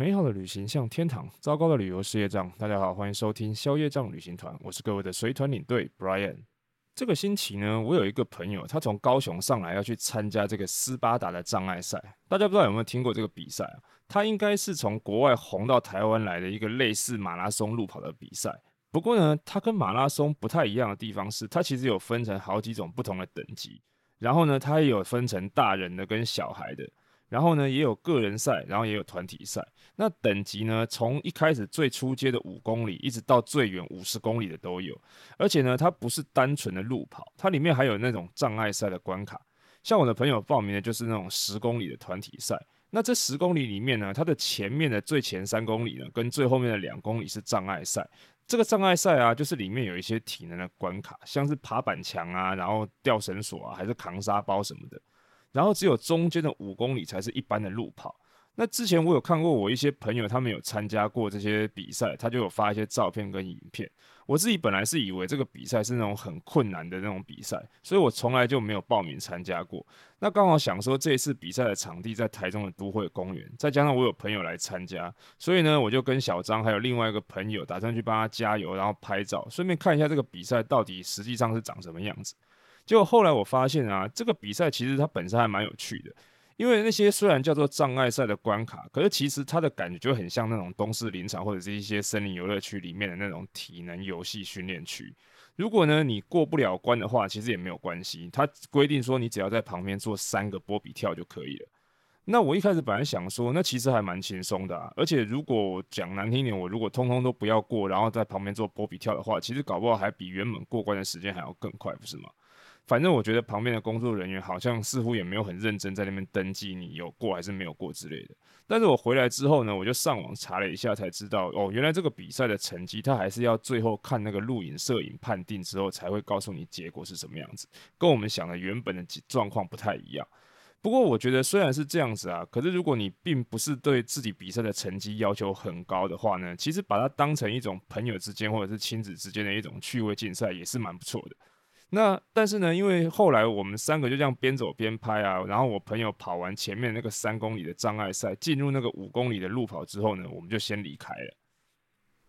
美好的旅行像天堂，糟糕的旅游是业障。大家好，欢迎收听消业障旅行团，我是各位的随团领队 Brian。这个星期呢，我有一个朋友，他从高雄上来要去参加这个斯巴达的障碍赛。大家不知道有没有听过这个比赛啊？他应该是从国外红到台湾来的一个类似马拉松路跑的比赛。不过呢，它跟马拉松不太一样的地方是，它其实有分成好几种不同的等级。然后呢，它也有分成大人的跟小孩的。然后呢，也有个人赛，然后也有团体赛。那等级呢，从一开始最初阶的五公里，一直到最远五十公里的都有。而且呢，它不是单纯的路跑，它里面还有那种障碍赛的关卡。像我的朋友报名的就是那种十公里的团体赛。那这十公里里面呢，它的前面的最前三公里呢，跟最后面的两公里是障碍赛。这个障碍赛啊，就是里面有一些体能的关卡，像是爬板墙啊，然后吊绳索啊，还是扛沙包什么的。然后只有中间的五公里才是一般的路跑。那之前我有看过我一些朋友，他们有参加过这些比赛，他就有发一些照片跟影片。我自己本来是以为这个比赛是那种很困难的那种比赛，所以我从来就没有报名参加过。那刚好想说这一次比赛的场地在台中的都会公园，再加上我有朋友来参加，所以呢我就跟小张还有另外一个朋友打算去帮他加油，然后拍照，顺便看一下这个比赛到底实际上是长什么样子。结果后来我发现啊，这个比赛其实它本身还蛮有趣的，因为那些虽然叫做障碍赛的关卡，可是其实它的感觉就很像那种东市林场或者是一些森林游乐区里面的那种体能游戏训练区。如果呢你过不了关的话，其实也没有关系，它规定说你只要在旁边做三个波比跳就可以了。那我一开始本来想说，那其实还蛮轻松的啊，而且如果讲难听点，我如果通通都不要过，然后在旁边做波比跳的话，其实搞不好还比原本过关的时间还要更快，不是吗？反正我觉得旁边的工作人员好像似乎也没有很认真在那边登记你有过还是没有过之类的。但是我回来之后呢，我就上网查了一下，才知道哦，原来这个比赛的成绩，它还是要最后看那个录影摄影判定之后才会告诉你结果是什么样子，跟我们想的原本的状况不太一样。不过我觉得虽然是这样子啊，可是如果你并不是对自己比赛的成绩要求很高的话呢，其实把它当成一种朋友之间或者是亲子之间的一种趣味竞赛也是蛮不错的。那但是呢，因为后来我们三个就这样边走边拍啊，然后我朋友跑完前面那个三公里的障碍赛，进入那个五公里的路跑之后呢，我们就先离开了。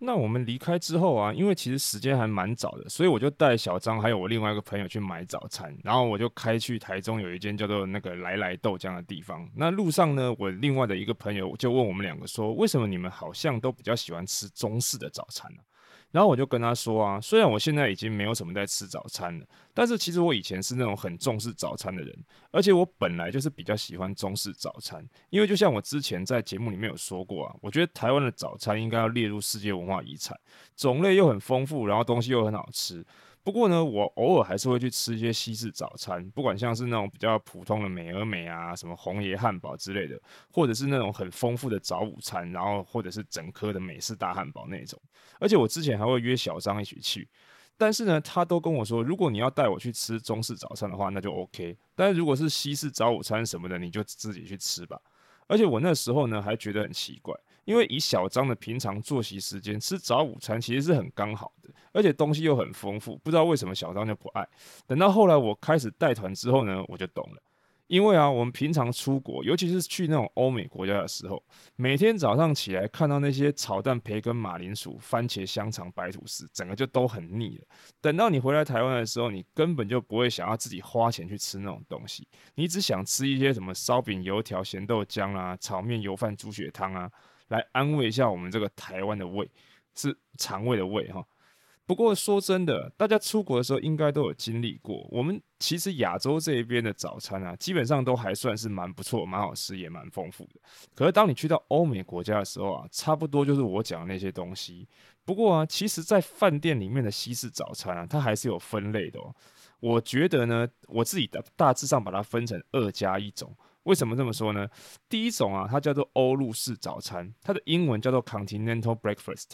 那我们离开之后啊，因为其实时间还蛮早的，所以我就带小张还有我另外一个朋友去买早餐，然后我就开去台中有一间叫做那个来来豆浆的地方。那路上呢，我另外的一个朋友就问我们两个说，为什么你们好像都比较喜欢吃中式的早餐呢？然后我就跟他说啊，虽然我现在已经没有什么在吃早餐了，但是其实我以前是那种很重视早餐的人，而且我本来就是比较喜欢中式早餐，因为就像我之前在节目里面有说过啊，我觉得台湾的早餐应该要列入世界文化遗产，种类又很丰富，然后东西又很好吃。不过呢，我偶尔还是会去吃一些西式早餐，不管像是那种比较普通的美而美啊，什么红爷汉堡之类的，或者是那种很丰富的早午餐，然后或者是整颗的美式大汉堡那种。而且我之前还会约小张一起去，但是呢，他都跟我说，如果你要带我去吃中式早餐的话，那就 OK。但是如果是西式早午餐什么的，你就自己去吃吧。而且我那时候呢，还觉得很奇怪。因为以小张的平常作息时间吃早午餐其实是很刚好的，而且东西又很丰富，不知道为什么小张就不爱。等到后来我开始带团之后呢，我就懂了。因为啊，我们平常出国，尤其是去那种欧美国家的时候，每天早上起来看到那些炒蛋、培根、马铃薯、番茄、香肠、白吐司，整个就都很腻了。等到你回来台湾的时候，你根本就不会想要自己花钱去吃那种东西，你只想吃一些什么烧饼、油条、咸豆浆啊、炒面、油饭、猪血汤啊。来安慰一下我们这个台湾的胃，是肠胃的胃哈。不过说真的，大家出国的时候应该都有经历过。我们其实亚洲这一边的早餐啊，基本上都还算是蛮不错、蛮好吃，也蛮丰富的。可是当你去到欧美国家的时候啊，差不多就是我讲的那些东西。不过啊，其实，在饭店里面的西式早餐啊，它还是有分类的哦。我觉得呢，我自己的大致上把它分成二加一种。为什么这么说呢？第一种啊，它叫做欧陆式早餐，它的英文叫做 Continental Breakfast。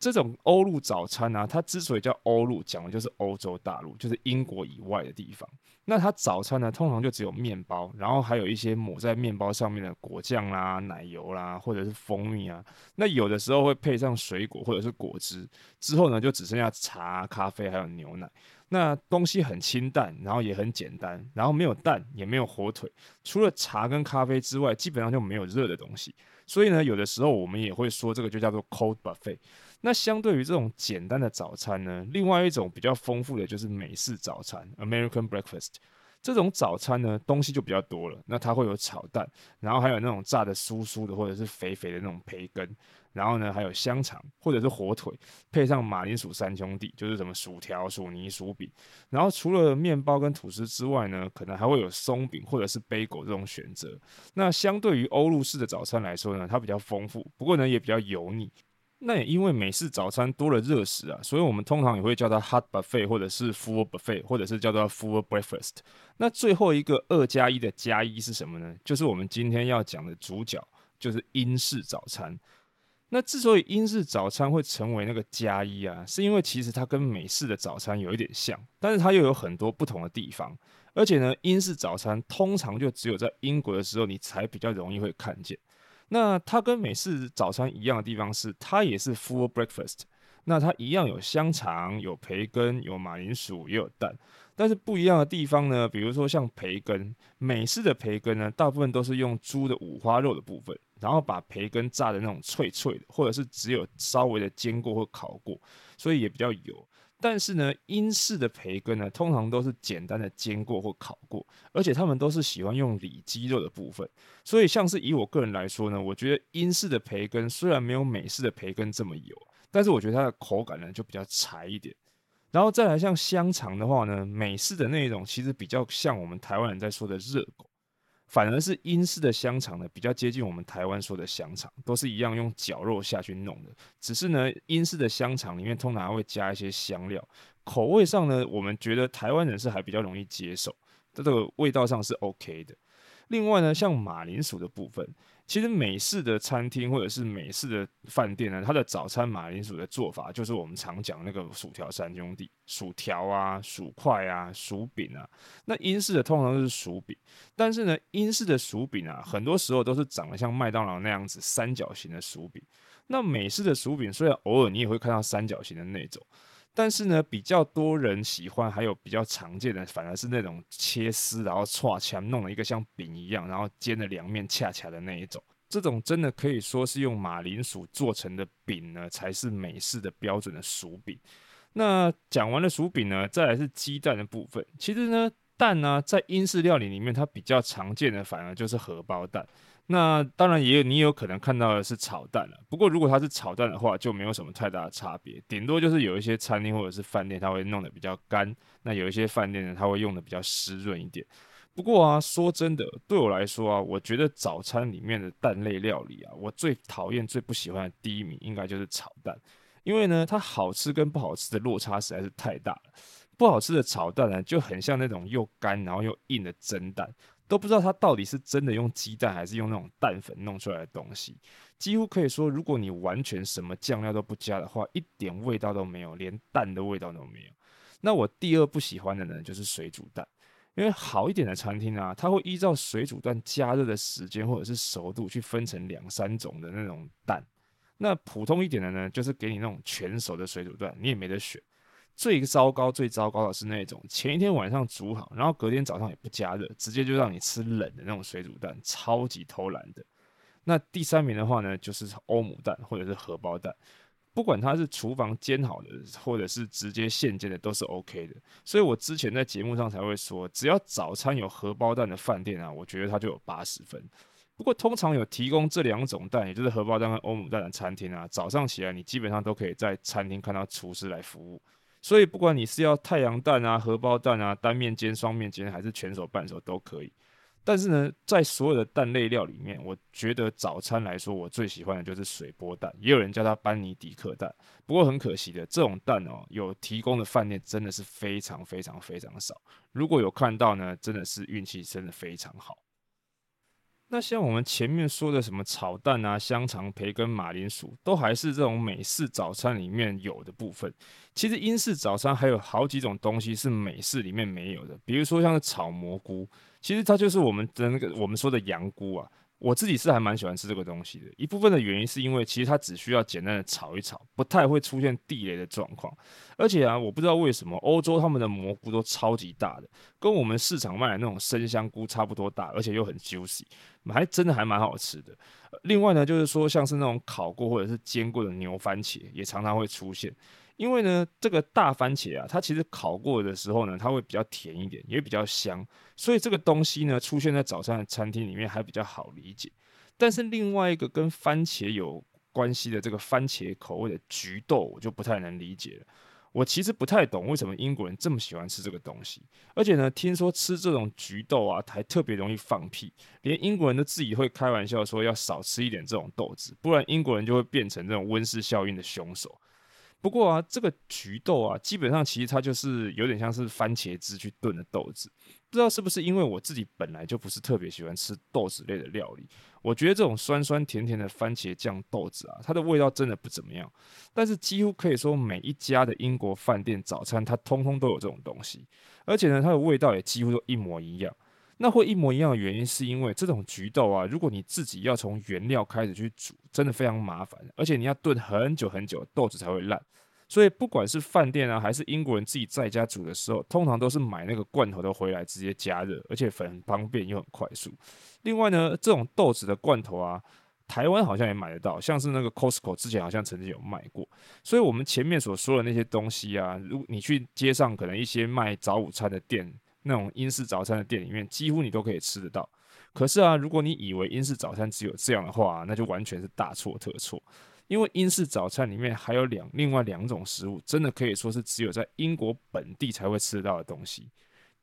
这种欧陆早餐啊，它之所以叫欧陆，讲的就是欧洲大陆，就是英国以外的地方。那它早餐呢，通常就只有面包，然后还有一些抹在面包上面的果酱啦、奶油啦，或者是蜂蜜啊。那有的时候会配上水果或者是果汁。之后呢，就只剩下茶、咖啡还有牛奶。那东西很清淡，然后也很简单，然后没有蛋，也没有火腿，除了茶跟咖啡之外，基本上就没有热的东西。所以呢，有的时候我们也会说这个就叫做 cold buffet。那相对于这种简单的早餐呢，另外一种比较丰富的就是美式早餐 （American breakfast）。这种早餐呢，东西就比较多了。那它会有炒蛋，然后还有那种炸的酥酥的，或者是肥肥的那种培根，然后呢还有香肠或者是火腿，配上马铃薯三兄弟，就是什么薯条、薯泥、薯饼。然后除了面包跟吐司之外呢，可能还会有松饼或者是贝果这种选择。那相对于欧陆式的早餐来说呢，它比较丰富，不过呢也比较油腻。那也因为美式早餐多了热食啊，所以我们通常也会叫它 hot buffet，或者是 full buffet，或者是叫做 full breakfast。那最后一个二加一的加一是什么呢？就是我们今天要讲的主角，就是英式早餐。那之所以英式早餐会成为那个加一啊，是因为其实它跟美式的早餐有一点像，但是它又有很多不同的地方。而且呢，英式早餐通常就只有在英国的时候，你才比较容易会看见。那它跟美式早餐一样的地方是，它也是 full breakfast。那它一样有香肠、有培根、有马铃薯，也有蛋。但是不一样的地方呢，比如说像培根，美式的培根呢，大部分都是用猪的五花肉的部分，然后把培根炸的那种脆脆的，或者是只有稍微的煎过或烤过，所以也比较油。但是呢，英式的培根呢，通常都是简单的煎过或烤过，而且他们都是喜欢用里肌肉的部分。所以，像是以我个人来说呢，我觉得英式的培根虽然没有美式的培根这么油，但是我觉得它的口感呢就比较柴一点。然后再来像香肠的话呢，美式的那种其实比较像我们台湾人在说的热狗。反而是英式的香肠呢，比较接近我们台湾说的香肠，都是一样用绞肉下去弄的。只是呢，英式的香肠里面通常会加一些香料，口味上呢，我们觉得台湾人是还比较容易接受，这个味道上是 OK 的。另外呢，像马铃薯的部分。其实美式的餐厅或者是美式的饭店呢，它的早餐马铃薯的做法就是我们常讲那个薯条三兄弟，薯条啊、薯块啊、薯饼啊。那英式的通常都是薯饼，但是呢，英式的薯饼啊，很多时候都是长得像麦当劳那样子三角形的薯饼。那美式的薯饼虽然偶尔你也会看到三角形的那种。但是呢，比较多人喜欢，还有比较常见的，反而是那种切丝，然后串起来弄了一个像饼一样，然后煎的两面恰恰的那一种。这种真的可以说是用马铃薯做成的饼呢，才是美式的标准的薯饼。那讲完了薯饼呢，再来是鸡蛋的部分。其实呢，蛋呢，在英式料理里面，它比较常见的反而就是荷包蛋。那当然也有，你有可能看到的是炒蛋了。不过如果它是炒蛋的话，就没有什么太大的差别，顶多就是有一些餐厅或者是饭店，它会弄得比较干；那有一些饭店呢，它会用得比较湿润一点。不过啊，说真的，对我来说啊，我觉得早餐里面的蛋类料理啊，我最讨厌、最不喜欢的第一名应该就是炒蛋，因为呢，它好吃跟不好吃的落差实在是太大了。不好吃的炒蛋呢，就很像那种又干然后又硬的蒸蛋。都不知道它到底是真的用鸡蛋还是用那种蛋粉弄出来的东西，几乎可以说，如果你完全什么酱料都不加的话，一点味道都没有，连蛋的味道都没有。那我第二不喜欢的呢，就是水煮蛋，因为好一点的餐厅啊，它会依照水煮蛋加热的时间或者是熟度去分成两三种的那种蛋，那普通一点的呢，就是给你那种全熟的水煮蛋，你也没得选。最糟糕、最糟糕的是那种前一天晚上煮好，然后隔天早上也不加热，直接就让你吃冷的那种水煮蛋，超级偷懒的。那第三名的话呢，就是欧姆蛋或者是荷包蛋，不管它是厨房煎好的，或者是直接现煎的，都是 OK 的。所以我之前在节目上才会说，只要早餐有荷包蛋的饭店啊，我觉得它就有八十分。不过通常有提供这两种蛋，也就是荷包蛋和欧姆蛋的餐厅啊，早上起来你基本上都可以在餐厅看到厨师来服务。所以，不管你是要太阳蛋啊、荷包蛋啊、单面煎、双面煎，还是全熟、半熟都可以。但是呢，在所有的蛋类料里面，我觉得早餐来说，我最喜欢的就是水波蛋，也有人叫它班尼迪克蛋。不过很可惜的，这种蛋哦，有提供的饭店真的是非常非常非常少。如果有看到呢，真的是运气真的非常好。那像我们前面说的什么炒蛋啊、香肠、培根、马铃薯，都还是这种美式早餐里面有的部分。其实英式早餐还有好几种东西是美式里面没有的，比如说像炒蘑菇，其实它就是我们的那个我们说的羊菇啊。我自己是还蛮喜欢吃这个东西的，一部分的原因是因为其实它只需要简单的炒一炒，不太会出现地雷的状况。而且啊，我不知道为什么欧洲他们的蘑菇都超级大的，跟我们市场卖的那种生香菇差不多大，而且又很 juicy，还真的还蛮好吃的。另外呢，就是说像是那种烤过或者是煎过的牛番茄，也常常会出现。因为呢，这个大番茄啊，它其实烤过的时候呢，它会比较甜一点，也比较香，所以这个东西呢，出现在早餐的餐厅里面还比较好理解。但是另外一个跟番茄有关系的这个番茄口味的菊豆，我就不太能理解了。我其实不太懂为什么英国人这么喜欢吃这个东西，而且呢，听说吃这种菊豆啊，还特别容易放屁，连英国人都自己会开玩笑说要少吃一点这种豆子，不然英国人就会变成这种温室效应的凶手。不过啊，这个菊豆啊，基本上其实它就是有点像是番茄汁去炖的豆子。不知道是不是因为我自己本来就不是特别喜欢吃豆子类的料理，我觉得这种酸酸甜甜的番茄酱豆子啊，它的味道真的不怎么样。但是几乎可以说每一家的英国饭店早餐，它通通都有这种东西，而且呢，它的味道也几乎都一模一样。那会一模一样的原因，是因为这种菊豆啊，如果你自己要从原料开始去煮，真的非常麻烦，而且你要炖很久很久，豆子才会烂。所以不管是饭店啊，还是英国人自己在家煮的时候，通常都是买那个罐头的回来直接加热，而且很方便又很快速。另外呢，这种豆子的罐头啊，台湾好像也买得到，像是那个 Costco 之前好像曾经有卖过。所以我们前面所说的那些东西啊，如果你去街上可能一些卖早午餐的店。那种英式早餐的店里面，几乎你都可以吃得到。可是啊，如果你以为英式早餐只有这样的话，那就完全是大错特错。因为英式早餐里面还有两另外两种食物，真的可以说是只有在英国本地才会吃得到的东西。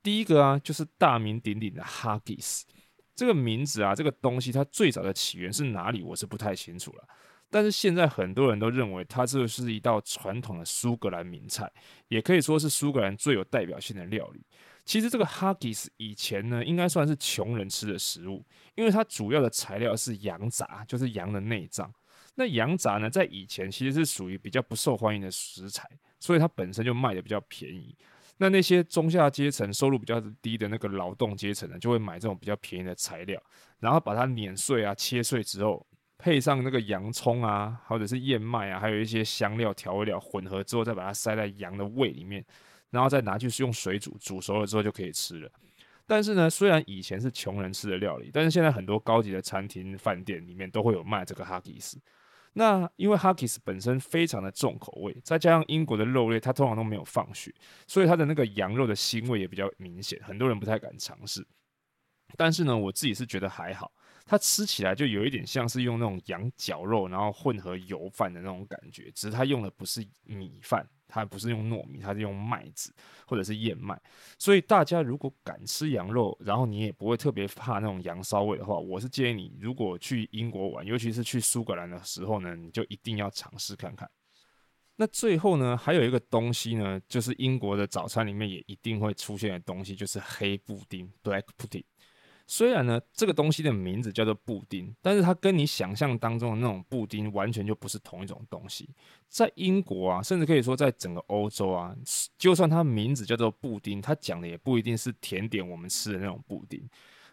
第一个啊，就是大名鼎鼎的 Haggis。这个名字啊，这个东西它最早的起源是哪里，我是不太清楚了。但是现在很多人都认为它这是一道传统的苏格兰名菜，也可以说是苏格兰最有代表性的料理。其实这个 Haggis 以前呢，应该算是穷人吃的食物，因为它主要的材料是羊杂，就是羊的内脏。那羊杂呢，在以前其实是属于比较不受欢迎的食材，所以它本身就卖的比较便宜。那那些中下阶层、收入比较低的那个劳动阶层呢，就会买这种比较便宜的材料，然后把它碾碎啊、切碎之后，配上那个洋葱啊，或者是燕麦啊，还有一些香料调味料混合之后，再把它塞在羊的胃里面。然后再拿去用水煮，煮熟了之后就可以吃了。但是呢，虽然以前是穷人吃的料理，但是现在很多高级的餐厅、饭店里面都会有卖这个哈吉斯。那因为哈吉斯本身非常的重口味，再加上英国的肉类它通常都没有放血，所以它的那个羊肉的腥味也比较明显，很多人不太敢尝试。但是呢，我自己是觉得还好，它吃起来就有一点像是用那种羊绞肉，然后混合油饭的那种感觉，只是它用的不是米饭。它不是用糯米，它是用麦子或者是燕麦，所以大家如果敢吃羊肉，然后你也不会特别怕那种羊骚味的话，我是建议你，如果去英国玩，尤其是去苏格兰的时候呢，你就一定要尝试看看。那最后呢，还有一个东西呢，就是英国的早餐里面也一定会出现的东西，就是黑布丁 （Black Pudding）。虽然呢，这个东西的名字叫做布丁，但是它跟你想象当中的那种布丁完全就不是同一种东西。在英国啊，甚至可以说在整个欧洲啊，就算它名字叫做布丁，它讲的也不一定是甜点我们吃的那种布丁。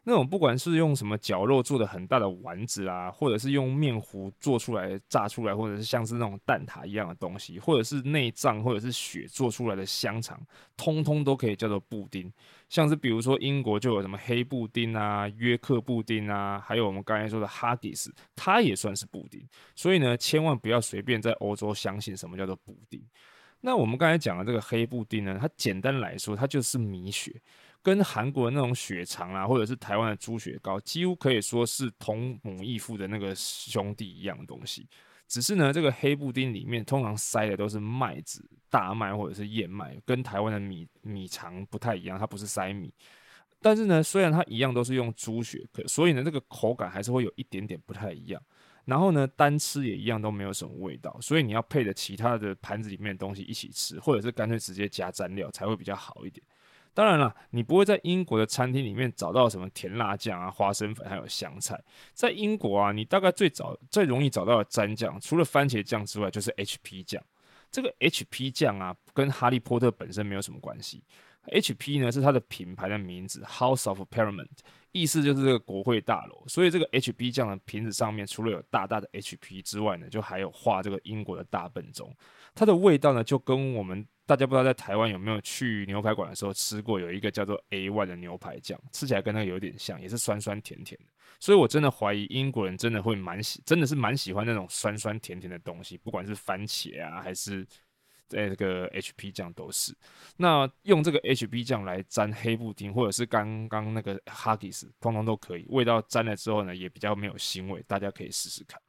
那种不管是用什么绞肉做的很大的丸子啊，或者是用面糊做出来炸出来，或者是像是那种蛋挞一样的东西，或者是内脏或者是血做出来的香肠，通通都可以叫做布丁。像是比如说英国就有什么黑布丁啊、约克布丁啊，还有我们刚才说的哈迪斯，它也算是布丁。所以呢，千万不要随便在欧洲相信什么叫做布丁。那我们刚才讲的这个黑布丁呢，它简单来说，它就是米血。跟韩国的那种血肠啊，或者是台湾的猪血糕，几乎可以说是同母异父的那个兄弟一样的东西。只是呢，这个黑布丁里面通常塞的都是麦子、大麦或者是燕麦，跟台湾的米米肠不太一样，它不是塞米。但是呢，虽然它一样都是用猪血，可所以呢，这个口感还是会有一点点不太一样。然后呢，单吃也一样都没有什么味道，所以你要配着其他的盘子里面的东西一起吃，或者是干脆直接加蘸料才会比较好一点。当然了，你不会在英国的餐厅里面找到什么甜辣酱啊、花生粉还有香菜。在英国啊，你大概最早最容易找到的蘸酱，除了番茄酱之外，就是 HP 酱。这个 HP 酱啊，跟哈利波特本身没有什么关系。HP 呢是它的品牌的名字，House of Parliament，意思就是这个国会大楼。所以这个 HP 酱的瓶子上面除了有大大的 HP 之外呢，就还有画这个英国的大笨钟。它的味道呢，就跟我们大家不知道在台湾有没有去牛排馆的时候吃过，有一个叫做 A one 的牛排酱，吃起来跟那个有点像，也是酸酸甜甜的。所以我真的怀疑英国人真的会蛮喜，真的是蛮喜欢那种酸酸甜甜的东西，不管是番茄啊还是。在这个 HP 酱都是，那用这个 HP 酱来沾黑布丁，或者是刚刚那个 Huggies，通通都可以。味道沾了之后呢，也比较没有腥味，大家可以试试看。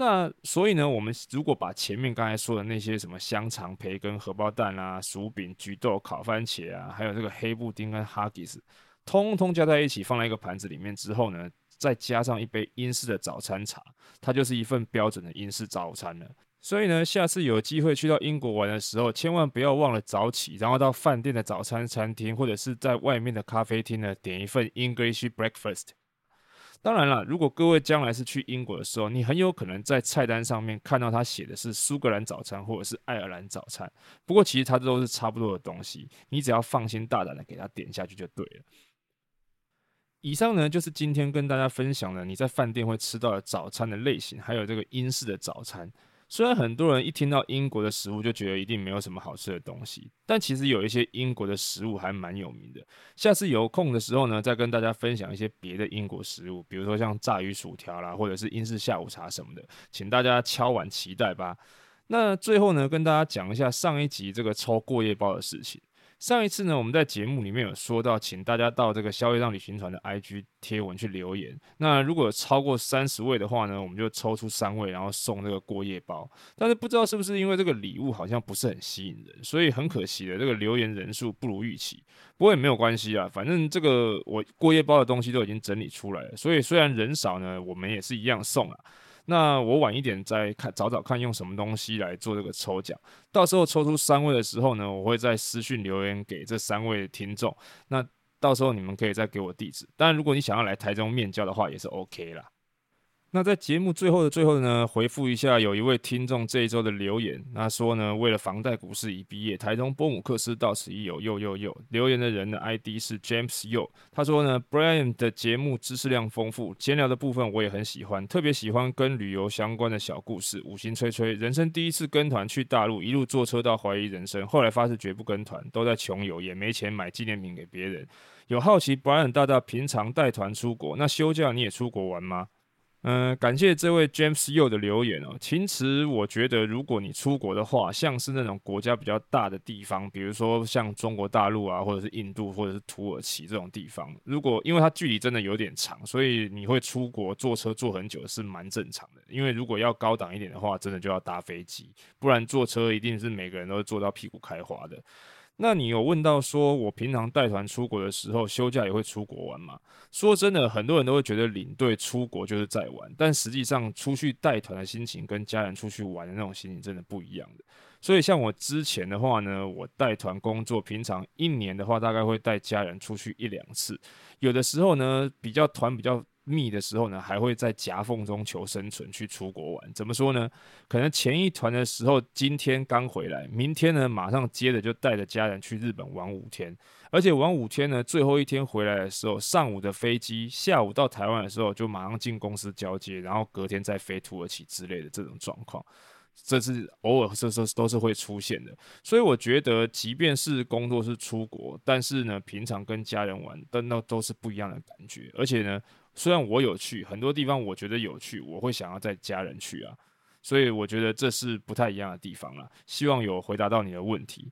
那所以呢，我们如果把前面刚才说的那些什么香肠、培根、荷包蛋啊、薯饼、橘豆、烤番茄啊，还有这个黑布丁跟 Huggies，通通加在一起，放在一个盘子里面之后呢，再加上一杯英式的早餐茶，它就是一份标准的英式早餐了。所以呢，下次有机会去到英国玩的时候，千万不要忘了早起，然后到饭店的早餐餐厅或者是在外面的咖啡厅呢，点一份 English breakfast。当然了，如果各位将来是去英国的时候，你很有可能在菜单上面看到他写的是苏格兰早餐或者是爱尔兰早餐。不过其实它都是差不多的东西，你只要放心大胆的给他点下去就对了。以上呢，就是今天跟大家分享的你在饭店会吃到的早餐的类型，还有这个英式的早餐。虽然很多人一听到英国的食物就觉得一定没有什么好吃的东西，但其实有一些英国的食物还蛮有名的。下次有空的时候呢，再跟大家分享一些别的英国食物，比如说像炸鱼薯条啦，或者是英式下午茶什么的，请大家敲碗期待吧。那最后呢，跟大家讲一下上一集这个抽过夜包的事情。上一次呢，我们在节目里面有说到，请大家到这个消业障旅行团的 IG 贴文去留言。那如果超过三十位的话呢，我们就抽出三位，然后送这个过夜包。但是不知道是不是因为这个礼物好像不是很吸引人，所以很可惜的，这个留言人数不如预期。不过也没有关系啊，反正这个我过夜包的东西都已经整理出来了，所以虽然人少呢，我们也是一样送啊。那我晚一点再看，找找看用什么东西来做这个抽奖。到时候抽出三位的时候呢，我会在私讯留言给这三位听众。那到时候你们可以再给我地址。但，如果你想要来台中面交的话，也是 OK 啦。那在节目最后的最后呢，回复一下有一位听众这一周的留言，他说呢，为了房贷股市已毕业，台中波姆克斯到此一游，又又又。留言的人的 ID 是 James Yo，他说呢，Brian 的节目知识量丰富，闲聊的部分我也很喜欢，特别喜欢跟旅游相关的小故事。五星吹吹，人生第一次跟团去大陆，一路坐车到怀疑人生，后来发誓绝不跟团，都在穷游，也没钱买纪念品给别人。有好奇 Brian 大大平常带团出国，那休假你也出国玩吗？嗯，感谢这位 James Yo 的留言哦。其实我觉得，如果你出国的话，像是那种国家比较大的地方，比如说像中国大陆啊，或者是印度，或者是土耳其这种地方，如果因为它距离真的有点长，所以你会出国坐车坐很久是蛮正常的。因为如果要高档一点的话，真的就要搭飞机，不然坐车一定是每个人都会坐到屁股开花的。那你有问到说，我平常带团出国的时候，休假也会出国玩吗？说真的，很多人都会觉得领队出国就是在玩，但实际上出去带团的心情跟家人出去玩的那种心情真的不一样的。所以像我之前的话呢，我带团工作，平常一年的话大概会带家人出去一两次，有的时候呢，比较团比较。密的时候呢，还会在夹缝中求生存，去出国玩。怎么说呢？可能前一团的时候，今天刚回来，明天呢，马上接着就带着家人去日本玩五天。而且玩五天呢，最后一天回来的时候，上午的飞机，下午到台湾的时候就马上进公司交接，然后隔天再飞土耳其之类的这种状况。这是偶尔，这是都是会出现的，所以我觉得，即便是工作是出国，但是呢，平常跟家人玩，但那都是不一样的感觉。而且呢，虽然我有去很多地方，我觉得有趣，我会想要带家人去啊，所以我觉得这是不太一样的地方了。希望有回答到你的问题。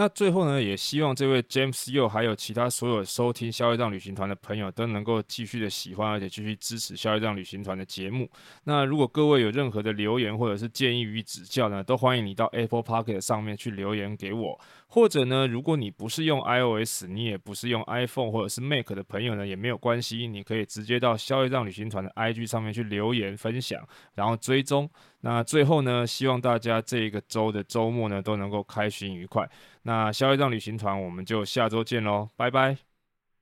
那最后呢，也希望这位 James Yo 还有其他所有收听消费账旅行团的朋友都能够继续的喜欢，而且继续支持消费账旅行团的节目。那如果各位有任何的留言或者是建议与指教呢，都欢迎你到 Apple Podcast 上面去留言给我。或者呢，如果你不是用 iOS，你也不是用 iPhone 或者是 Mac 的朋友呢，也没有关系，你可以直接到消费账旅行团的 IG 上面去留言分享，然后追踪。那最后呢，希望大家这一个周的周末呢都能够开心愉快。那下一站旅行团，我们就下周见喽，拜拜。